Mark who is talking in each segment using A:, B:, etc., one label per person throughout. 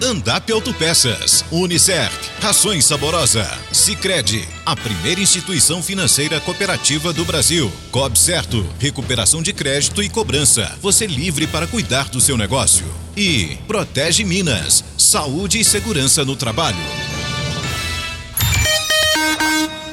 A: Andap Autopeças, Unicert, Rações Saborosa, Sicredi, a primeira instituição financeira cooperativa do Brasil. Cob Certo, recuperação de crédito e cobrança. Você livre para cuidar do seu negócio. E Protege Minas, saúde e segurança no trabalho.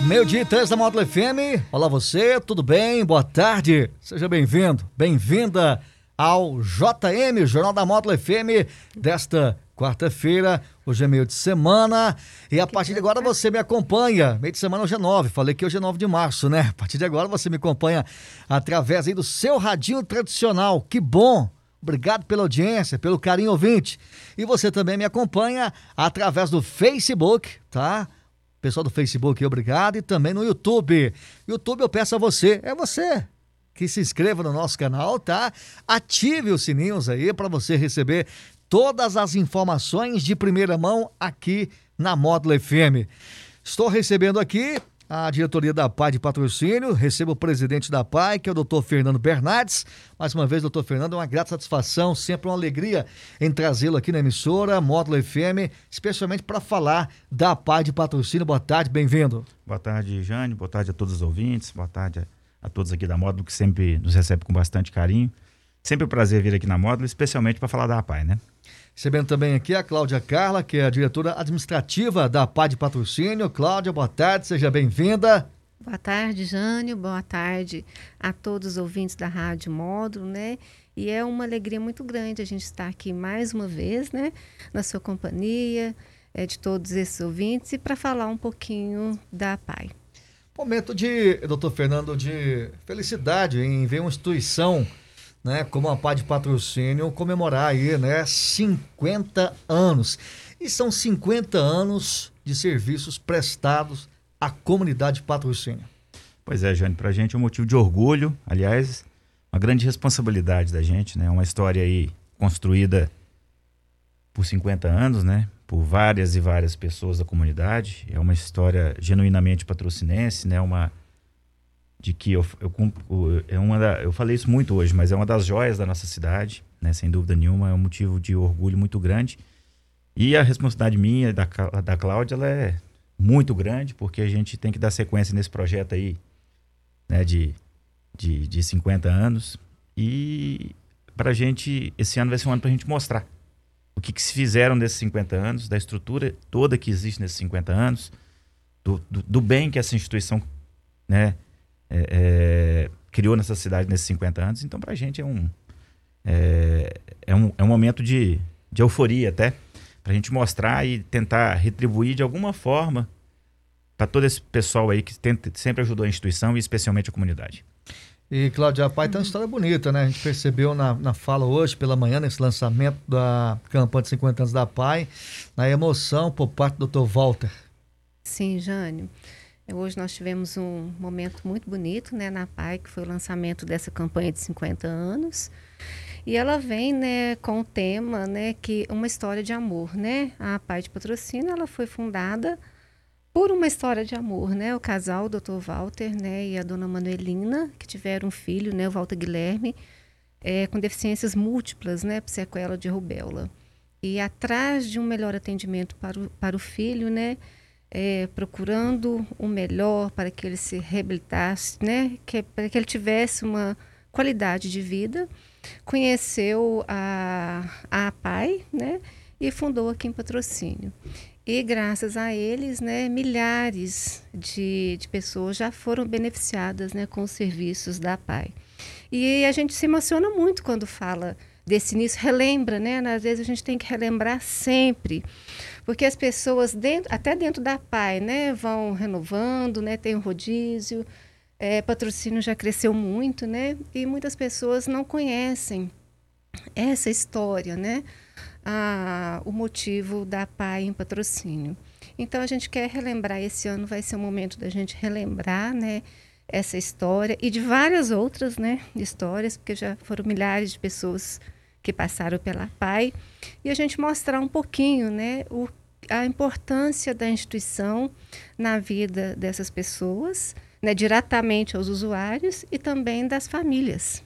B: Meio dia e três da Módulo FM. Olá você, tudo bem? Boa tarde. Seja bem-vindo, bem-vinda ao JM, Jornal da Módulo FM, desta quarta-feira, hoje é meio de semana, e a partir de agora você me acompanha, meio de semana hoje é 9, falei que hoje é 9 de março, né? A partir de agora você me acompanha através aí do seu radinho tradicional, que bom! Obrigado pela audiência, pelo carinho ouvinte. E você também me acompanha através do Facebook, tá? Pessoal do Facebook, obrigado. E também no YouTube. YouTube eu peço a você, é você que se inscreva no nosso canal, tá? Ative os sininhos aí para você receber todas as informações de primeira mão aqui na Módulo FM. Estou recebendo aqui a diretoria da PAI de patrocínio, recebo o presidente da PAI, que é o doutor Fernando Bernardes. Mais uma vez, doutor Fernando, é uma grata satisfação, sempre uma alegria em trazê-lo aqui na emissora Módulo FM, especialmente para falar da PAI de patrocínio. Boa tarde, bem-vindo.
C: Boa tarde, Jane, boa tarde a todos os ouvintes, boa tarde a, todos aqui da Módulo, que sempre nos recebe com bastante carinho. Sempre um prazer vir aqui na Módulo, especialmente para falar da PAI, né?
B: Recebendo também aqui a Cláudia Carla, que é a diretora administrativa da PAI de Patrocínio. Cláudia, boa tarde, seja bem-vinda.
D: Boa tarde, Jânio. Boa tarde a todos os ouvintes da Rádio Módulo, né? E é uma alegria muito grande a gente estar aqui mais uma vez, né? Na sua companhia, é, de todos esses ouvintes, e para falar um pouquinho da PAI.
B: Momento de, doutor Fernando, de felicidade em ver uma instituição né, como pá de patrocínio, comemorar aí, né, 50 anos. E são 50 anos de serviços prestados à comunidade de patrocínio.
C: Pois é, Jane, para a gente é um motivo de orgulho, aliás, uma grande responsabilidade da gente, né? Uma história aí construída por 50 anos, né? Por várias e várias pessoas da comunidade. É uma história genuinamente patrocinense, né? Uma de que eu, eu, é uma da, eu falei isso muito hoje, mas é uma das joias da nossa cidade, né? Sem dúvida nenhuma, é um motivo de orgulho muito grande. E a responsabilidade minha da, da Cláudia, ela é muito grande, porque a gente tem que dar sequência nesse projeto aí, né? De, de, de 50 anos. E para a gente, esse ano vai ser um ano para a gente mostrar o que, que, se fizeram nesses 50 anos, da estrutura toda que existe nesses 50 anos, do, do, do bem que essa instituição né, é, é, criou nessa cidade nesses 50 anos. Então, para a gente é um, é, é, um, é um momento de, de euforia até, para a gente mostrar e tentar retribuir de alguma forma para todo esse pessoal aí que tenta, sempre ajudou a instituição e especialmente a comunidade.
B: E, Cláudia Pai tem uma história bonita, né? A gente percebeu na, na fala hoje, pela manhã, nesse lançamento da campanha de 50 anos da PAI, na emoção por parte do Dr. Walter.
D: Sim, Jânio. Hoje nós tivemos um momento muito bonito né, na PAI, que foi o lançamento dessa campanha de 50 anos. E ela vem né, com o tema né, que uma história de amor. Né? A PAI de Patrocínio ela foi fundada por uma história de amor. Né? O casal, o Dr. Walter né, e a dona Manuelina, que tiveram um filho, né, o Walter Guilherme, é, com deficiências múltiplas, né, por sequela de rubéola. E atrás de um melhor atendimento para o, para o filho, né, é, procurando o melhor para que ele se reabilitasse, né? Que, para que ele tivesse uma qualidade de vida. Conheceu a, a PAI, né? E fundou aqui em Patrocínio. E graças a eles, né, milhares de, de pessoas já foram beneficiadas né, com os serviços da PAI. E a gente se emociona muito quando fala desse início, relembra, né? Às vezes a gente tem que relembrar sempre porque as pessoas, dentro, até dentro da PAI, né, vão renovando, né, tem um rodízio, é, patrocínio já cresceu muito, né, e muitas pessoas não conhecem essa história, né, o motivo da PAI em patrocínio. Então a gente quer relembrar, esse ano vai ser o momento da gente relembrar, né, essa história e de várias outras, né, histórias, porque já foram milhares de pessoas que passaram pela PAI e a gente mostrar um pouquinho, né, o, a importância da instituição na vida dessas pessoas, né, diretamente aos usuários e também das famílias.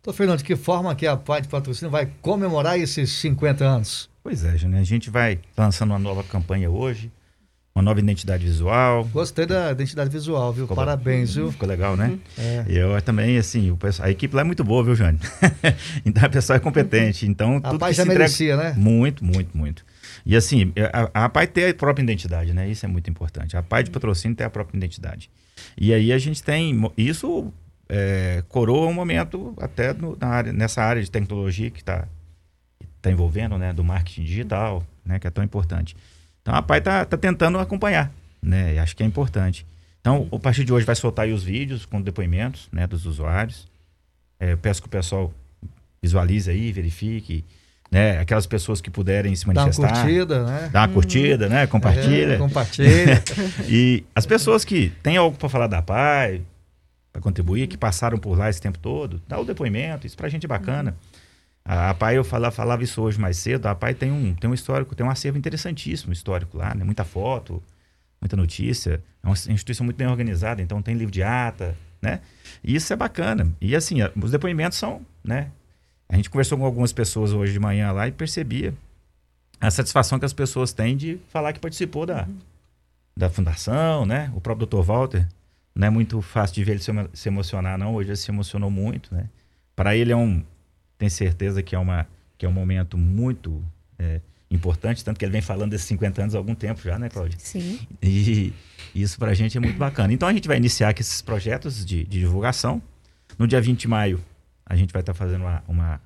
B: Então, Fernando, de que forma que a PAI de Patrocínio vai comemorar esses 50 anos?
C: Pois é, Júnior, a gente vai lançando uma nova campanha hoje, uma nova identidade visual.
B: Gostei da identidade visual, viu?
C: Ficou
B: Parabéns, viu?
C: Ficou legal, né?
B: É.
C: E eu também, assim, o pessoal, a equipe lá é muito boa, viu, Jânio? então a pessoa é competente. Então,
B: A
C: tudo
B: PAI já
C: se entrega...
B: merecia, né?
C: Muito, muito, muito. E assim, a, a PAI tem a própria identidade, né? Isso é muito importante. A PAI de patrocínio tem a própria identidade. E aí a gente tem. Isso é, coroa um momento até no- na área, nessa área de tecnologia que está tá envolvendo, né? Do marketing digital, né? Que é tão importante. Então a PAI está tá tentando acompanhar, né? E acho que é importante. Então, a partir de hoje vai soltar aí os vídeos com depoimentos né, dos usuários. É, eu peço que o pessoal visualize aí, verifique. Né, aquelas pessoas que puderem se
B: Dá uma
C: manifestar.
B: curtida, né?
C: Dá uma curtida, né? Compartilha.
B: É, compartilha.
C: E as pessoas que têm algo para falar da PAI, para contribuir, que passaram por lá esse tempo todo, dá o depoimento, isso pra gente é bacana. A, a PAI, eu falava, falava isso hoje mais cedo, a PAI tem um, tem um histórico, tem um acervo interessantíssimo histórico lá, né? Muita foto, muita notícia. É uma instituição muito bem organizada, então tem livro de ata, né? E isso é bacana. E assim, os depoimentos são, né? A gente conversou com algumas pessoas hoje de manhã lá e percebia a satisfação que as pessoas têm de falar que participou da, da fundação, né? O próprio Dr. Walter, não é muito fácil de ver ele se emocionar, não. Hoje ele se emocionou muito, né? Para ele é um, tenho certeza que é uma que é um momento muito é, importante, tanto que ele vem falando desses 50 anos há algum tempo já, né, Cláudia?
D: Sim.
C: E isso pra gente é muito bacana. Então a gente vai iniciar aqui esses projetos de, de divulgação. No dia 20 de maio, a gente vai estar fazendo uma, uma-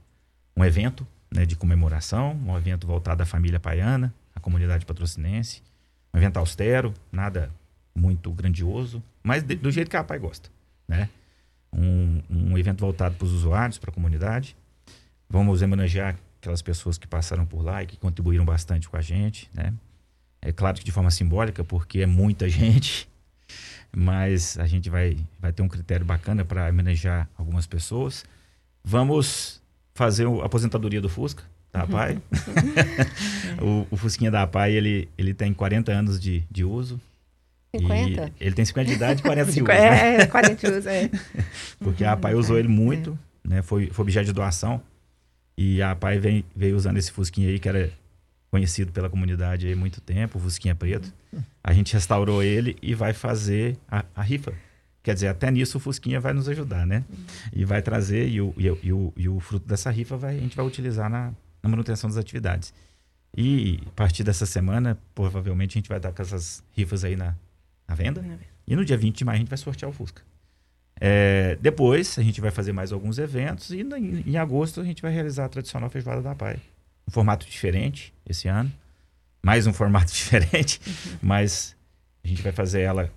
C: um evento né, de comemoração, um evento voltado à família paiana, à comunidade patrocinense. Um evento austero, nada muito grandioso, mas de- do jeito que a PAI gosta. Né? Um, um evento voltado para os usuários, para a comunidade. Vamos homenagear aquelas pessoas que passaram por lá e que contribuíram bastante com a gente. Né? É claro que de forma simbólica, porque é muita gente, mas a gente vai, vai ter um critério bacana para homenagear algumas pessoas. Vamos fazer a aposentadoria do Fusca, da APAI. o, o Fusquinha da APAI, ele, ele tem 40 anos de, de uso.
D: 50?
C: E ele tem 50 de idade e 40 de uso. né?
D: É, 40 usos, é.
C: Porque a APAI usou ele muito, né? Foi, foi objeto de doação. E a APAI vem, veio usando esse Fusquinha aí, que era conhecido pela comunidade aí há muito tempo, o Fusquinha Preto. A gente restaurou ele e vai fazer a, a rifa. Quer dizer, até nisso o Fusquinha vai nos ajudar, né? E vai trazer, e o, e, o- e o, e o fruto dessa rifa vai, a gente vai utilizar na, na manutenção das atividades. E a partir dessa semana, provavelmente a gente vai dar com essas rifas aí na, na venda. E no dia 20 de maio a gente vai sortear o Fusca. É, depois a gente vai fazer mais alguns eventos e em, em agosto a gente vai realizar a tradicional feijoada da Pai. Um formato diferente esse ano. Mais um formato diferente, mas a gente vai fazer ela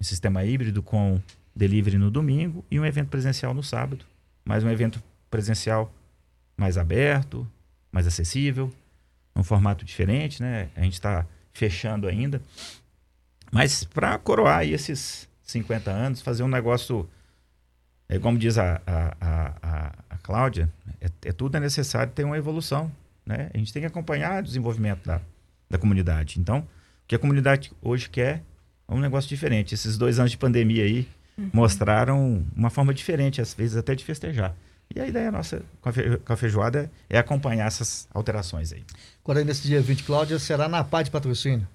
C: em sistema híbrido com delivery no domingo e um evento presencial no sábado. Mais um evento presencial mais aberto, mais acessível, um formato diferente, né? A gente está fechando ainda. Mas para coroar esses 50 anos, fazer um negócio, é, como diz a, a, a, a, a Cláudia, é, é tudo é necessário ter uma evolução. Né? A gente tem que acompanhar o desenvolvimento da, da comunidade. Então, o que a comunidade hoje quer é um negócio diferente. Esses dois anos de pandemia aí mostraram uma forma diferente, às vezes até de festejar. E a ideia nossa com a feijoada é acompanhar essas alterações aí.
B: Agora, nesse dia 20, Cláudia, será na PAI de Patrocínio.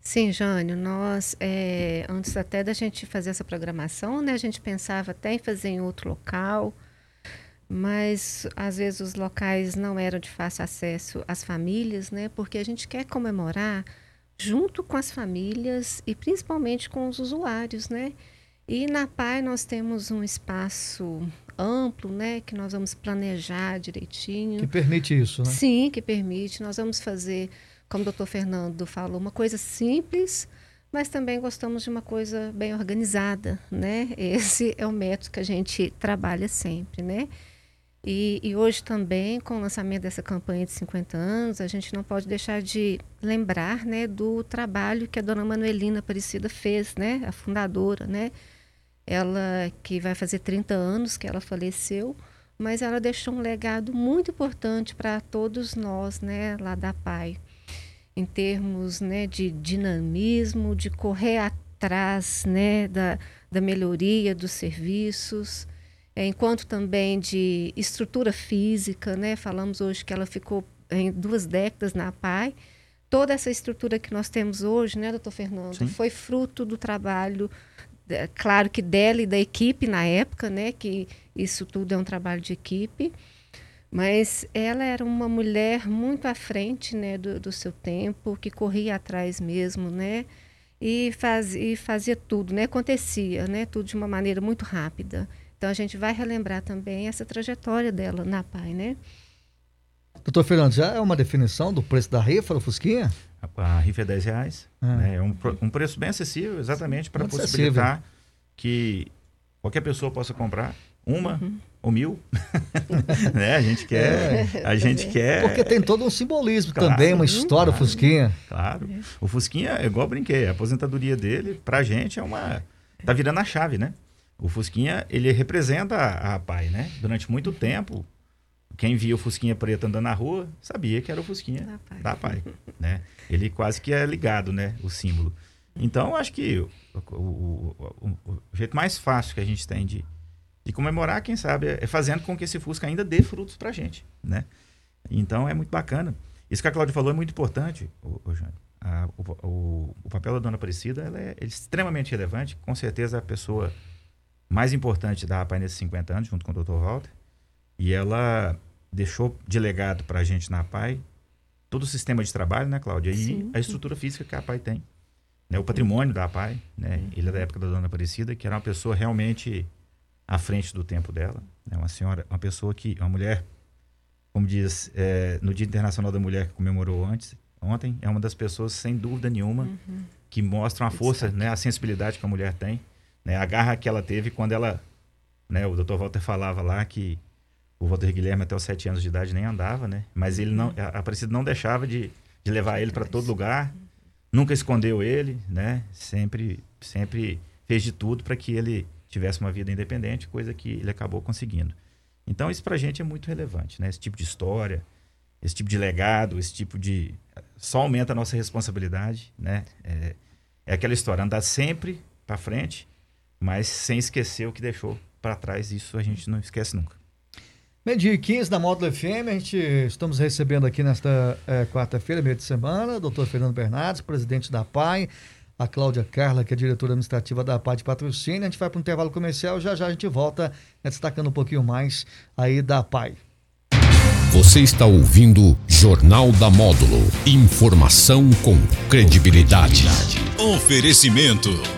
D: Sim, Jânio, nós, é, antes até da gente fazer essa programação, né, a gente pensava até em fazer em outro local, mas às vezes os locais não eram de fácil acesso às famílias, né, porque a gente quer comemorar junto com as famílias e principalmente com os usuários, né? E na PAI nós temos um espaço amplo, né, que nós vamos planejar direitinho.
B: Que permite isso, né?
D: Sim, que permite. Nós vamos fazer, como o doutor Fernando falou, uma coisa simples, mas também gostamos de uma coisa bem organizada, né? Esse é o método que a gente trabalha sempre, né? E, e hoje também, com o lançamento dessa campanha de 50 anos, a gente não pode deixar de lembrar, né, do trabalho que a dona Manuelina Aparecida fez, né? A fundadora, né? Ela que vai fazer 30 anos que ela faleceu, mas ela deixou um legado muito importante para todos nós, né, lá da PAI, em termos, né, de dinamismo, de correr atrás, né, da, da melhoria dos serviços, é, enquanto também de estrutura física, né, falamos hoje que ela ficou em duas décadas na PAI, toda essa estrutura que nós temos hoje, né, doutor Fernando, Sim. foi fruto do trabalho, claro que dela e da equipe na época, né, que isso tudo é um trabalho de equipe, mas ela era uma mulher muito à frente, né, do, do seu tempo, que corria atrás mesmo, né, e, faz, e fazia tudo, né, acontecia, né, tudo de uma maneira muito rápida. Então a gente vai relembrar também essa trajetória dela na PAI, né?
B: Doutor Fernando, já é uma definição do preço da rifa do Fusquinha?
C: A, a rifa é 10 reais. É, né? é um, um, preço bem acessível, exatamente para possibilitar acessível. que qualquer pessoa possa comprar uma uhum. ou mil. né? A gente quer. É, a gente quer.
B: Porque tem todo um simbolismo claro, também, uma história, claro, o Fusquinha.
C: Claro. O Fusquinha, é igual eu brinquei, a aposentadoria dele, pra gente, é uma. Tá virando a chave, né? O Fusquinha, ele representa a, a PAI, né? Durante muito tempo, quem via o Fusquinha preto andando na rua sabia que era o Fusquinha da PAI, da PAI né? Ele quase que é ligado, né? O símbolo. Então, acho que o, o, o, o, jeito mais fácil que a gente tem de, de comemorar, quem sabe, é fazendo com que esse Fusca ainda dê frutos pra gente, né? Então, é muito bacana. Isso que a Cláudia falou é muito importante, o, o, a, o, o, papel da Dona Aparecida ela é, é extremamente relevante. Com certeza, a pessoa mais importante da APAI nesses 50 anos, junto com o Dr. Walter. E ela deixou de legado para a gente na APAI todo o sistema de trabalho, né, Cláudia? E Sim. a estrutura física que a APAI tem. Né? O patrimônio da APAI, né? Ele é da época da Dona Aparecida, que era uma pessoa realmente à frente do tempo dela. Né? Uma senhora, uma pessoa que, uma mulher, como diz, é, no Dia Internacional da Mulher que comemorou antes, ontem, é uma das pessoas, sem dúvida nenhuma, uhum. que mostram a força, né, a sensibilidade que a mulher tem né? A garra que ela teve quando ela. Né, o Dr. Walter falava lá que o Walter Guilherme até os sete anos de idade nem andava, né? Mas ele não, a Aparecida não deixava de, de levar ele para todo lugar, nunca escondeu ele, né? Sempre, sempre fez de tudo para que ele tivesse uma vida independente, coisa que ele acabou conseguindo. Então isso para a gente é muito relevante, né? Esse tipo de história, esse tipo de legado, esse tipo de só aumenta a nossa responsabilidade, né? É, é aquela história, andar sempre para frente mas sem esquecer o que deixou para trás. Isso a gente não esquece nunca.
B: Meio-dia 15 da Módulo FM, a gente estamos recebendo aqui nesta é, quarta-feira, meio de semana, doutor Fernando Bernardes, presidente da PAI, a Cláudia Carla, que é diretora administrativa da PAI de Patrocínio. A gente vai para um intervalo comercial, já já a gente volta né, destacando um pouquinho mais aí da PAI.
E: Você está ouvindo Jornal da Módulo. Informação com credibilidade.
A: Oferecimento.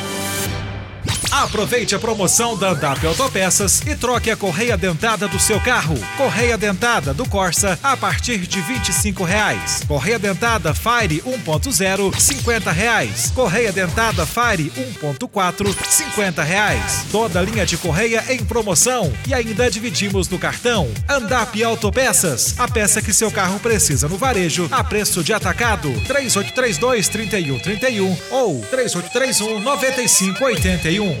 F: Aproveite a promoção da Andap Autopeças e troque a correia dentada do seu carro. Correia dentada do Corsa a partir de 25 reais. Correia dentada Fire 1.0, 50 reais. Correia dentada Fire 1.4, 50 reais. Toda linha de correia em promoção e ainda dividimos no cartão. Andap Autopeças, a peça que seu carro precisa no varejo a preço de atacado. 3832 3131 ou 3831 9581.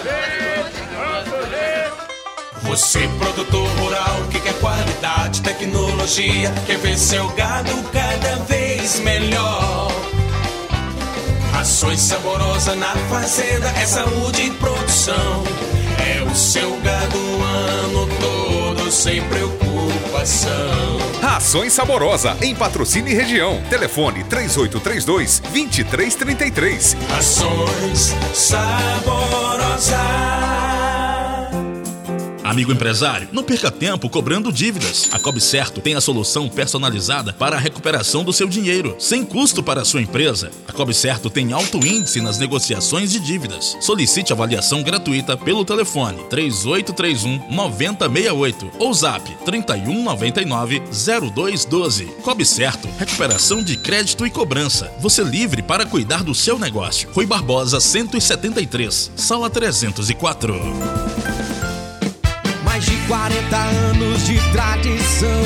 G: Você, produtor rural, que quer qualidade, tecnologia, quer ver seu gado cada vez melhor. Rações saborosa na fazenda, é saúde e produção. É o seu gado o ano todo, sem preocupação.
H: Rações saborosa, em patrocínio e região. Telefone 3832 2333.
G: Rações saborosa.
I: Amigo empresário, não perca tempo cobrando dívidas. A Cobre Certo tem a solução personalizada para a recuperação do seu dinheiro, sem custo para a sua empresa. A Cobre Certo tem alto índice nas negociações de dívidas. Solicite avaliação gratuita pelo telefone 3831 9068 ou zap 3199 0212. Cobre Certo, recuperação de crédito e cobrança. Você livre para cuidar do seu negócio. Rui Barbosa 173, sala 304.
J: Mais de 40 anos de tradição.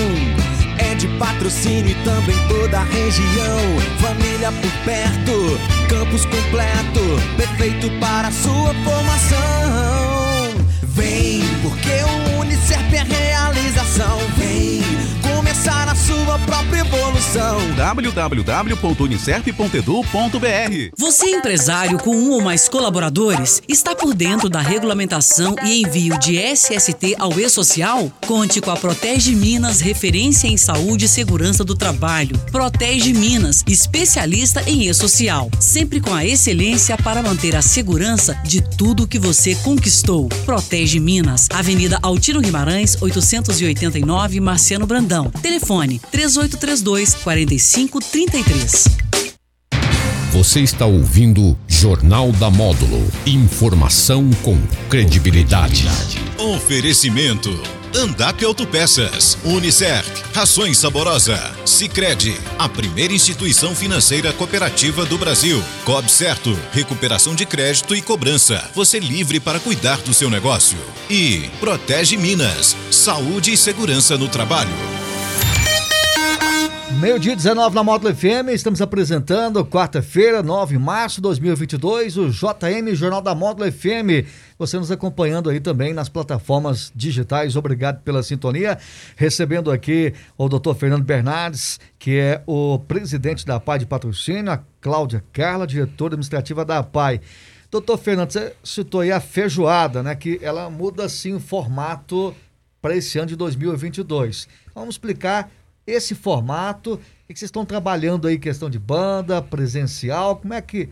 J: É de patrocínio e também toda a região. Família por perto, campus completo. Perfeito para sua formação. Vem, porque o Unicef é realização. Vem começar a sua própria evolução.
K: www.unicef.edu.br Você empresário com um ou mais colaboradores está por dentro da regulamentação e envio de SST ao E-Social? Conte com a Protege Minas, referência em saúde e segurança do trabalho. Protege Minas, especialista em E-Social, sempre com a excelência para manter a segurança de tudo que você conquistou. Protege Minas, Avenida Altino Guimarães, 889, Marciano Brandão. Telefone 3832 4533.
E: Você está ouvindo Jornal da Módulo. Informação com credibilidade.
A: Oferecimento. Andap Autopeças, Unicert, Rações Saborosa, Sicredi, a primeira instituição financeira cooperativa do Brasil. Cob Certo, recuperação de crédito e cobrança. Você livre para cuidar do seu negócio. E Protege Minas, saúde e segurança no trabalho.
B: Meio-dia 19 na Módulo FM, estamos apresentando quarta-feira, 9 de março de 2022, o JM Jornal da Módulo FM. Você nos acompanhando aí também nas plataformas digitais. Obrigado pela sintonia. Recebendo aqui o Dr. Fernando Bernardes, que é o presidente da PAI de Patrocínio, a Cláudia Carla, diretora administrativa da PAI. Doutor Fernando, você citou aí a feijoada, né? Que ela muda sim o formato para esse ano de 2022. Vamos explicar esse formato? O que vocês estão trabalhando aí, questão de banda, presencial? Como é que,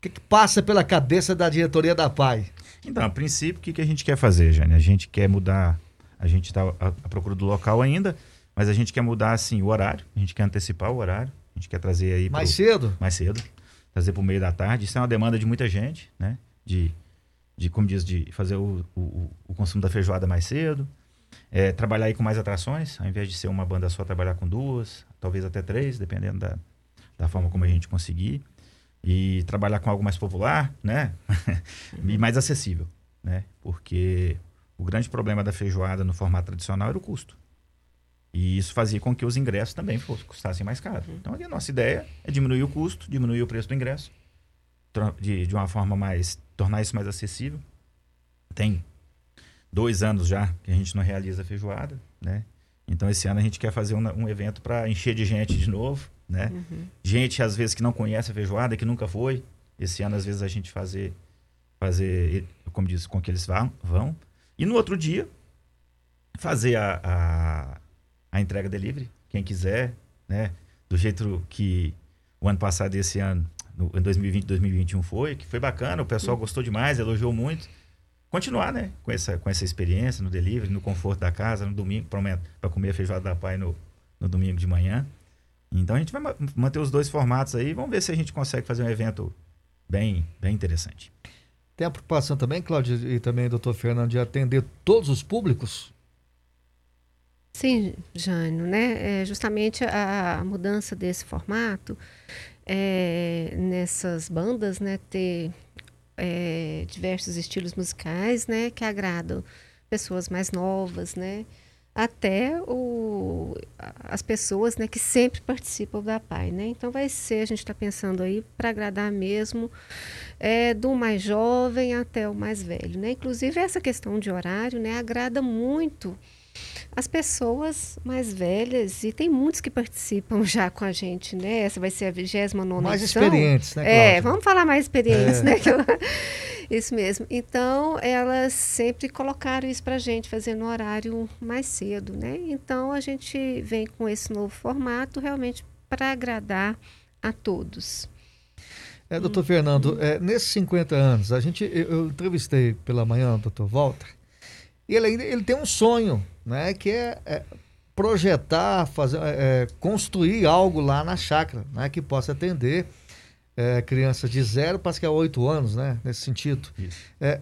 B: que, que passa pela cabeça da diretoria da PAI?
C: Então, a princípio, o que, que a gente quer fazer, Jane? A gente quer mudar, a gente está à, à procura do local ainda, mas a gente quer mudar, assim, o horário, a gente quer antecipar o horário, a gente quer trazer aí...
B: Mais pro, cedo?
C: Mais cedo, trazer para o meio da tarde. Isso é uma demanda de muita gente, né? De, de como diz, de fazer o, o, o consumo da feijoada mais cedo, é, trabalhar aí com mais atrações, ao invés de ser uma banda só, trabalhar com duas, talvez até três, dependendo da, da forma como a gente conseguir. E trabalhar com algo mais popular, né? e mais acessível, né? Porque o grande problema da feijoada no formato tradicional era o custo. E isso fazia com que os ingressos também custassem mais caro. Então, a nossa ideia é diminuir o custo, diminuir o preço do ingresso, de, de uma forma mais. tornar isso mais acessível. Tem dois anos já que a gente não realiza feijoada, né? Então esse ano a gente quer fazer um, um evento para encher de gente de novo, né? Uhum. Gente às vezes que não conhece a feijoada, que nunca foi. Esse ano às vezes a gente fazer fazer, como diz, com que eles vão, vão. E no outro dia fazer a, a, a entrega delivery, quem quiser, né? Do jeito que o ano passado e esse ano, no, em 2020, 2021 foi, que foi bacana, o pessoal uhum. gostou demais, elogiou muito continuar, né? Com essa, com essa experiência no delivery, no conforto da casa, no domingo, para comer a feijoada da pai no, no domingo de manhã. Então a gente vai manter os dois formatos aí. Vamos ver se a gente consegue fazer um evento bem, bem interessante.
B: Tem a preocupação também, Cláudio, e também doutor Fernando, de atender todos os públicos?
D: Sim, Jânio, né? É justamente a, a mudança desse formato é, nessas bandas, né? Ter é, diversos estilos musicais, né, que agradam pessoas mais novas, né, até o, as pessoas, né, que sempre participam da PAI, né. Então vai ser, a gente está pensando aí para agradar mesmo é, do mais jovem até o mais velho, né. Inclusive essa questão de horário, né, agrada muito as pessoas mais velhas, e tem muitos que participam já com a gente, né? Essa vai ser a 29
B: Mais edição. experientes, né?
D: Cláudia? É, vamos falar mais experientes, é. né? isso mesmo. Então, elas sempre colocaram isso para a gente, fazendo um horário mais cedo, né? Então, a gente vem com esse novo formato realmente para agradar a todos.
B: É, doutor hum. Fernando, é, nesses 50 anos, a gente, eu, eu entrevistei pela manhã o doutor Walter, E ele, ainda- ele tem um sonho, né? Que é, é projetar, fazer, é, é, construir algo lá na chácara, né? Que possa atender é, crianças de zero, parece que é oito anos, né? Nesse sentido. É,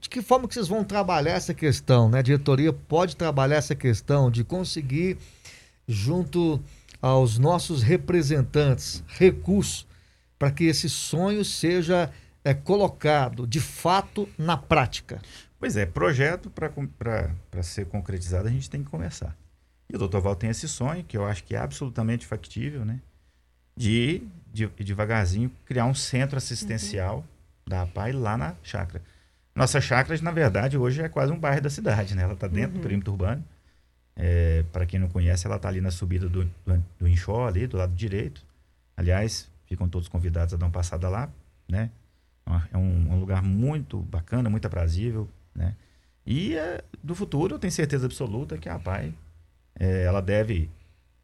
B: de que forma que vocês vão trabalhar essa questão, né? A diretoria pode trabalhar essa questão de conseguir, junto aos nossos representantes, recursos para que esse sonho seja é, colocado de fato na prática.
C: Pois é, projeto para ser concretizado a gente tem que começar. E o Dr. Val tem esse sonho, que eu acho que é absolutamente factível, né? De, de devagarzinho criar um centro assistencial da APAI lá na chácara. Nossa chácara, na verdade, hoje é quase um bairro da cidade, né? Ela está dentro do
D: Uhum.
C: perímetro urbano. É, para quem não conhece, ela está ali na subida do, do, do Inchó, ali do lado direito. Aliás, ficam todos convidados a dar uma passada lá, né? É um, um lugar muito bacana, muito aprazível, né? E é, do futuro, eu tenho certeza absoluta que a APAI, é, ela deve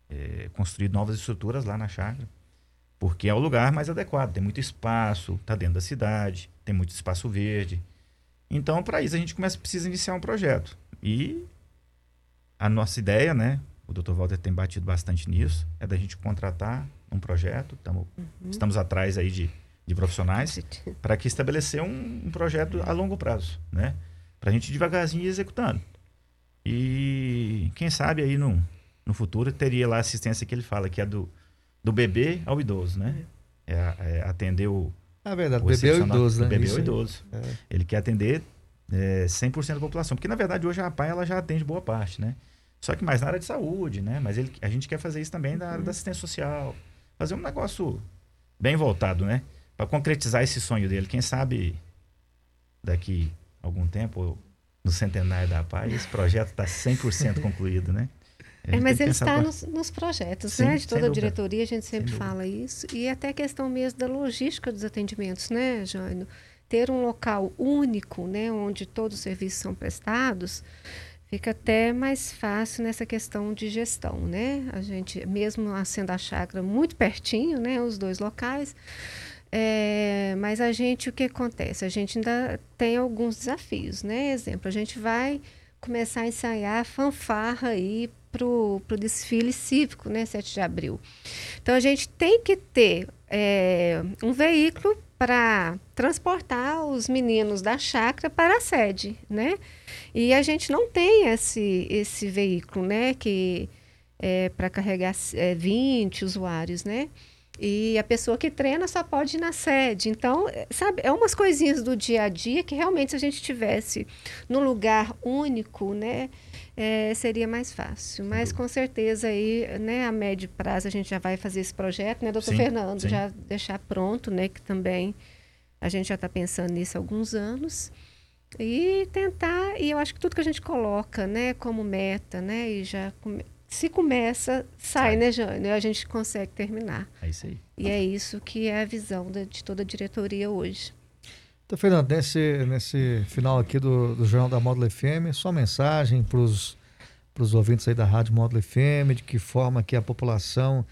C: é, construir novas estruturas lá na chácara, porque é o lugar mais adequado. Tem muito espaço, está dentro da cidade, tem muito espaço verde. Então, para isso, a gente começa, precisa iniciar um projeto. E a nossa ideia, né? O Dr. Walter tem batido bastante nisso, é da gente contratar um projeto. Tamo,
D: Uhum.
C: Estamos atrás aí de, de profissionais para que estabelecer um, um projeto a longo prazo, né? Para a gente devagarzinho ir executando. E quem sabe aí no, no futuro teria lá a assistência que ele fala, que é do, do bebê ao idoso, né? É, é atender o.
B: É verdade,
C: o
B: bebê ao idoso, né?
C: Bebê
B: Isso
C: ao idoso.
B: É.
C: Ele quer atender é, 100% da população. Porque, na verdade, hoje a APAI ela já atende boa parte, né? Só que mais na área de saúde, né? Mas ele, a gente quer fazer isso também na área da assistência social. Fazer um negócio bem voltado, né? Para concretizar esse sonho dele. Quem sabe daqui algum tempo, no centenário da APAI, esse projeto está 100% concluído, né?
D: É, mas ele está
C: pra-
D: nos, nos projetos,
C: Sim,
D: né? De toda a diretoria, a gente sempre fala isso. E até a questão mesmo da logística dos atendimentos, né, Jânio? Ter um local único, né, onde todos os serviços são prestados, fica até mais fácil nessa questão de gestão, né? A gente, mesmo sendo a chácara muito pertinho, né, os dois locais, é, mas a gente, o que acontece? A gente ainda tem alguns desafios, né? Exemplo, a gente vai começar a ensaiar fanfarra aí para o desfile cívico, né? 7 de abril. Então, a gente tem que ter é, um veículo para transportar os meninos da chácara para a sede, né? E a gente não tem esse, esse veículo, né? Que é para carregar é, 20 usuários, né? E a pessoa que treina só pode ir na sede. Então, é, sabe, é umas coisinhas do dia a dia que realmente se a gente tivesse num lugar único, né, é, seria mais fácil. Mas com certeza aí, né, a médio prazo a gente já vai fazer esse projeto, né, doutor
L: Sim,
D: Fernando,
L: sim.
D: já deixar pronto, né, que também a gente já está pensando nisso há alguns anos. E tentar, e eu acho que tudo que a gente coloca, né, como meta, né, e já se começa, sai, né, Jânio? A gente consegue terminar.
C: É isso aí.
D: E é isso que é a visão da- de toda a diretoria hoje.
B: Então, Fernando, nesse, nesse final aqui do, do Jornal da Módulo FM, sua mensagem para os ouvintes aí da Rádio Módulo FM, de que forma que a população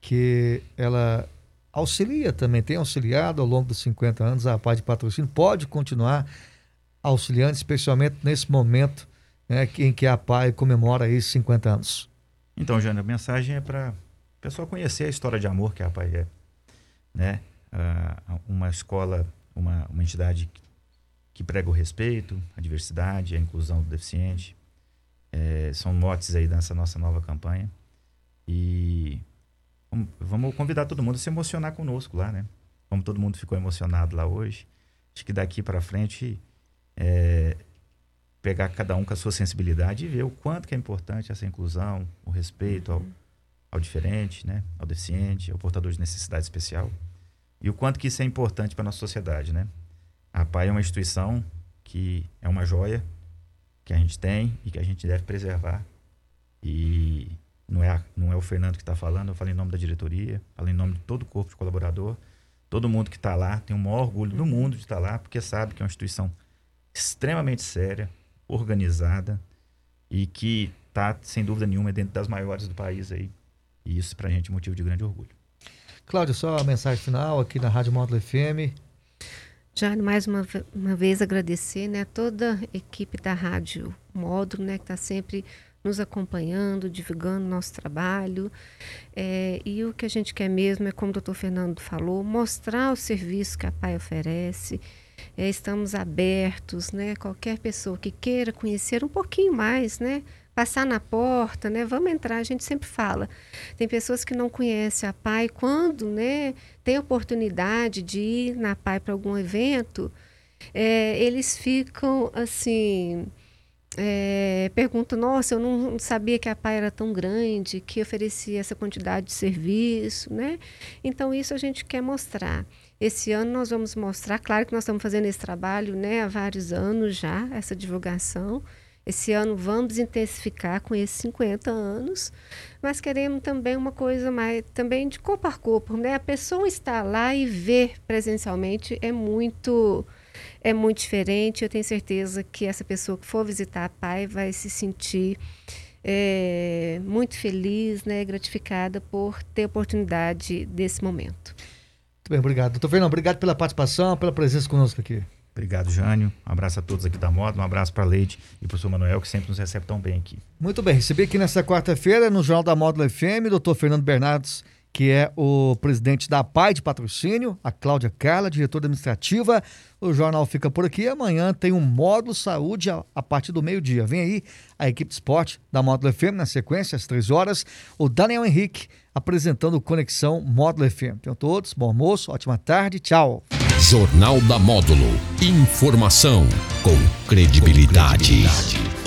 B: que ela auxilia também, tem auxiliado ao longo dos 50 anos a parte de patrocínio, pode continuar auxiliando, especialmente nesse momento né, em que a PAI comemora aí 50 anos.
C: Então, Jânio, a mensagem é para o pessoal conhecer a história de amor que a APAI é. Né? Uma escola, uma, uma entidade que, que prega o respeito, a diversidade, a inclusão do deficiente. É, são motes aí dessa nossa nova campanha. E vamos, vamos convidar todo mundo a se emocionar conosco lá, né? Como todo mundo ficou emocionado lá hoje. Acho que daqui para frente é, pegar cada um com a sua sensibilidade e ver o quanto que é importante essa inclusão, o respeito ao, ao diferente, né? ao deficiente, ao portador de necessidade especial. E o quanto que isso é importante para a nossa sociedade. Né? A PAI é uma instituição que é uma joia que a gente tem e que a gente deve preservar. E não é, a- não é o Fernando que está falando, eu falo em nome da diretoria, falo em nome de todo o corpo de colaborador. Todo mundo que está lá tem o maior orgulho do mundo de estar lá, porque sabe que é uma instituição extremamente séria, organizada e que está, sem dúvida nenhuma, dentro das maiores do país aí. E isso, para a gente, é motivo de grande orgulho.
B: Cláudio, só a mensagem final aqui na Rádio Módulo FM.
D: Já mais uma, uma vez agradecer né, toda a equipe da Rádio Módulo, né, que está sempre nos acompanhando, divulgando nosso trabalho. É, e o que a gente quer mesmo é, como o doutor Fernando falou, mostrar o serviço que a PAI oferece. É, estamos abertos, né? Qualquer pessoa que queira conhecer um pouquinho mais, né? Passar na porta, né? Vamos entrar, a gente sempre fala. Tem pessoas que não conhecem a PAI quando, né? Tem oportunidade de ir na PAI para algum evento, é, eles ficam assim é, pergunta, nossa, eu não sabia que a PAI era tão grande, que oferecia essa quantidade de serviço, né? Então, isso a gente quer mostrar. Esse ano nós vamos mostrar, claro que nós estamos fazendo esse trabalho né, há vários anos já, essa divulgação. Esse ano vamos intensificar com esses 50 anos, mas queremos também uma coisa mais, também de corpo a corpo, né? A pessoa estar lá e ver presencialmente é muito é muito diferente. Eu tenho certeza que essa pessoa que for visitar a PAI vai se sentir é, muito feliz, né, gratificada por ter oportunidade desse momento.
B: Muito bem, obrigado. Doutor Fernando, obrigado pela participação, pela presença conosco aqui.
C: Obrigado, Jânio. Um abraço a todos aqui da moda, um abraço para a Leite e para o senhor Manuel, que sempre nos recebe tão bem aqui.
B: Muito bem, recebi aqui nessa quarta-feira, no Jornal da Módulo FM, doutor Fernando Bernardes que é o presidente da PAI de Patrocínio, a Cláudia Carla, diretora administrativa. O jornal fica por aqui. Amanhã tem um módulo saúde a, a partir do meio-dia. Vem aí a equipe de esporte da Módulo FM na sequência, às três horas. O Daniel Henrique apresentando Conexão Módulo FM. Tenham todos, bom almoço, ótima tarde, tchau.
E: Jornal da Módulo. Informação com credibilidade. Com credibilidade.